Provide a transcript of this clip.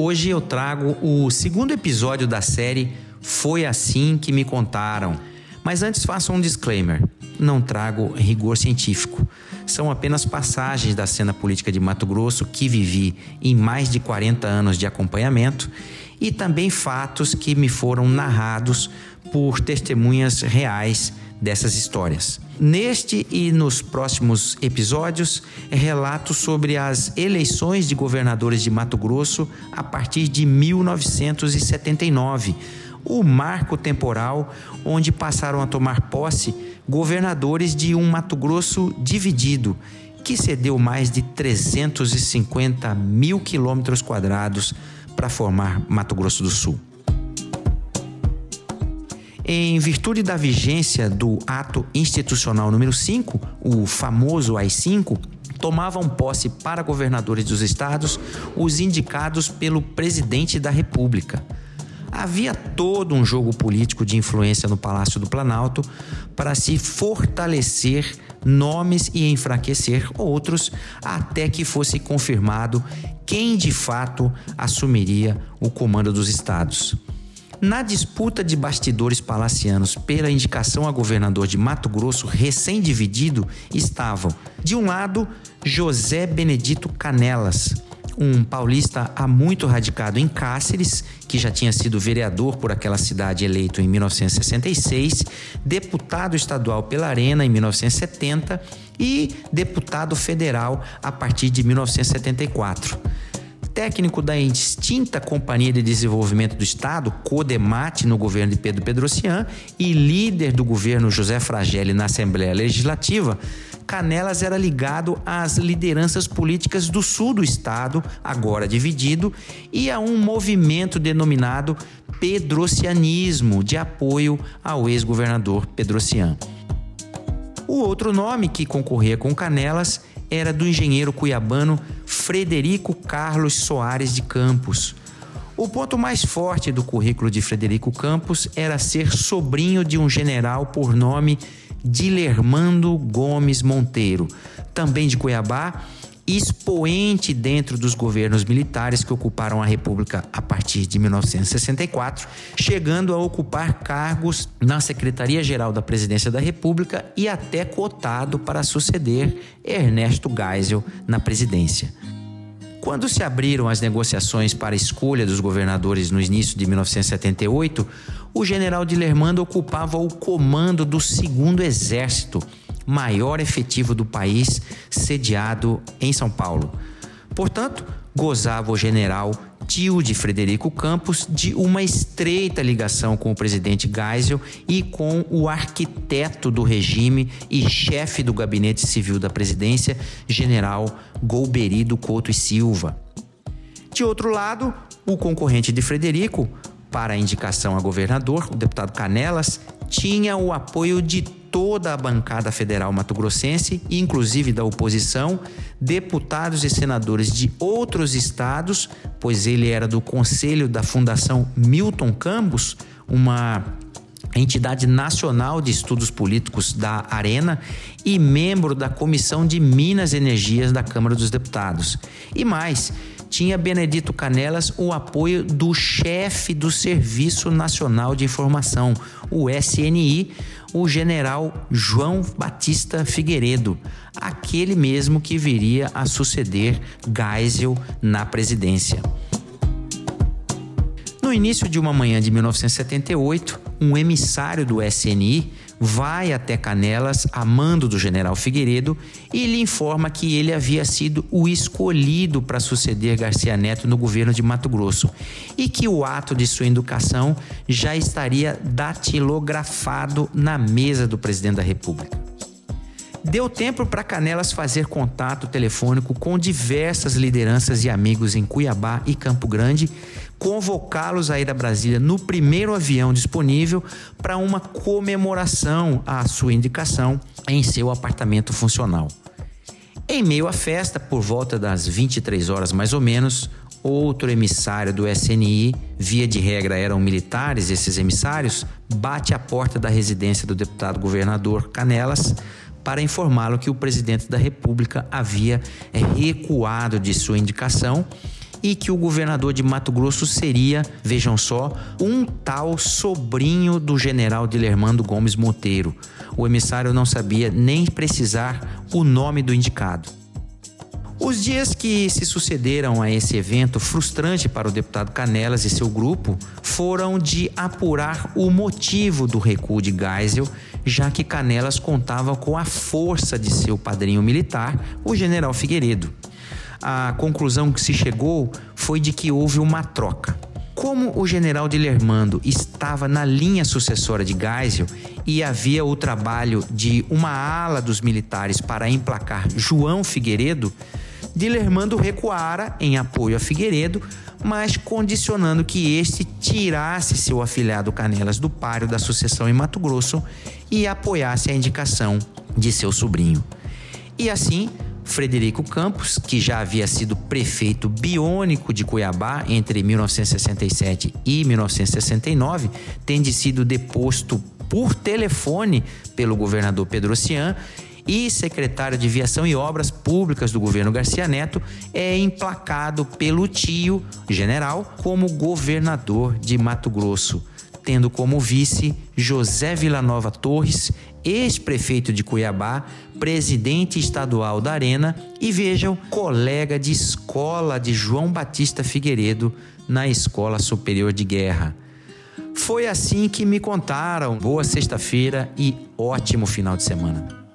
Hoje eu trago o segundo episódio da série Foi Assim Que Me Contaram. Mas antes faço um disclaimer: não trago rigor científico. São apenas passagens da cena política de Mato Grosso que vivi em mais de 40 anos de acompanhamento e também fatos que me foram narrados por testemunhas reais dessas histórias. Neste e nos próximos episódios, relato sobre as eleições de governadores de Mato Grosso a partir de 1979, o marco temporal onde passaram a tomar posse governadores de um Mato Grosso dividido, que cedeu mais de 350 mil quilômetros quadrados para formar Mato Grosso do Sul. Em virtude da vigência do Ato Institucional número 5, o famoso AI-5, tomavam posse para governadores dos estados os indicados pelo presidente da República. Havia todo um jogo político de influência no Palácio do Planalto para se fortalecer nomes e enfraquecer outros até que fosse confirmado quem de fato assumiria o comando dos estados. Na disputa de bastidores palacianos pela indicação a governador de Mato Grosso recém-dividido estavam, de um lado, José Benedito Canelas, um paulista há muito radicado em Cáceres, que já tinha sido vereador por aquela cidade eleito em 1966, deputado estadual pela Arena em 1970 e deputado federal a partir de 1974 técnico da extinta Companhia de Desenvolvimento do Estado, Codemate, no governo de Pedro Pedrocian, e líder do governo José Fragelli na Assembleia Legislativa, Canelas era ligado às lideranças políticas do sul do estado, agora dividido, e a um movimento denominado Pedrocianismo, de apoio ao ex-governador Pedrocian. O outro nome que concorria com Canelas era do engenheiro cuiabano Frederico Carlos Soares de Campos. O ponto mais forte do currículo de Frederico Campos era ser sobrinho de um general por nome Dilermando Gomes Monteiro, também de Cuiabá expoente dentro dos governos militares que ocuparam a República a partir de 1964, chegando a ocupar cargos na Secretaria-Geral da Presidência da República e até cotado para suceder Ernesto Geisel na presidência. Quando se abriram as negociações para a escolha dos governadores no início de 1978, o general Dilermando ocupava o comando do segundo exército maior efetivo do país, sediado em São Paulo. Portanto, gozava o general tio de Frederico Campos de uma estreita ligação com o presidente Geisel e com o arquiteto do regime e chefe do gabinete civil da presidência, general Golberido Couto e Silva. De outro lado, o concorrente de Frederico para a indicação a governador, o deputado Canelas, tinha o apoio de toda a bancada federal mato-grossense, inclusive da oposição, deputados e senadores de outros estados, pois ele era do conselho da Fundação Milton Campos, uma entidade nacional de estudos políticos da Arena e membro da Comissão de Minas e Energias da Câmara dos Deputados. E mais, tinha Benedito Canelas o apoio do chefe do Serviço Nacional de Informação, o SNI, o general João Batista Figueiredo, aquele mesmo que viria a suceder Geisel na presidência. No início de uma manhã de 1978, um emissário do SNI vai até Canelas a mando do general Figueiredo e lhe informa que ele havia sido o escolhido para suceder Garcia Neto no governo de Mato Grosso e que o ato de sua educação já estaria datilografado na mesa do presidente da República. Deu tempo para Canelas fazer contato telefônico com diversas lideranças e amigos em Cuiabá e Campo Grande, convocá-los a ir a Brasília no primeiro avião disponível para uma comemoração à sua indicação em seu apartamento funcional. Em meio à festa, por volta das 23 horas mais ou menos, outro emissário do SNI, via de regra eram militares esses emissários, bate à porta da residência do deputado governador Canelas para informá-lo que o presidente da República havia recuado de sua indicação e que o governador de Mato Grosso seria, vejam só, um tal sobrinho do general Dilermando Gomes Monteiro. O emissário não sabia nem precisar o nome do indicado. Os dias que se sucederam a esse evento frustrante para o deputado Canelas e seu grupo foram de apurar o motivo do recuo de Geisel, já que Canelas contava com a força de seu padrinho militar, o general Figueiredo. A conclusão que se chegou foi de que houve uma troca. Como o general Dilermando estava na linha sucessória de Geisel e havia o trabalho de uma ala dos militares para emplacar João Figueiredo, Dilermando recuara em apoio a Figueiredo, mas condicionando que este tirasse seu afilhado Canelas do páreo da sucessão em Mato Grosso e apoiasse a indicação de seu sobrinho. E assim, Frederico Campos, que já havia sido prefeito biônico de Cuiabá entre 1967 e 1969, tendo sido deposto por telefone pelo governador Pedro Cian e secretário de Viação e Obras Públicas do governo Garcia Neto, é emplacado pelo tio general como governador de Mato Grosso, tendo como vice José Villanova Torres, ex-prefeito de Cuiabá, presidente estadual da Arena e vejam, colega de escola de João Batista Figueiredo na Escola Superior de Guerra. Foi assim que me contaram. Boa sexta-feira e ótimo final de semana.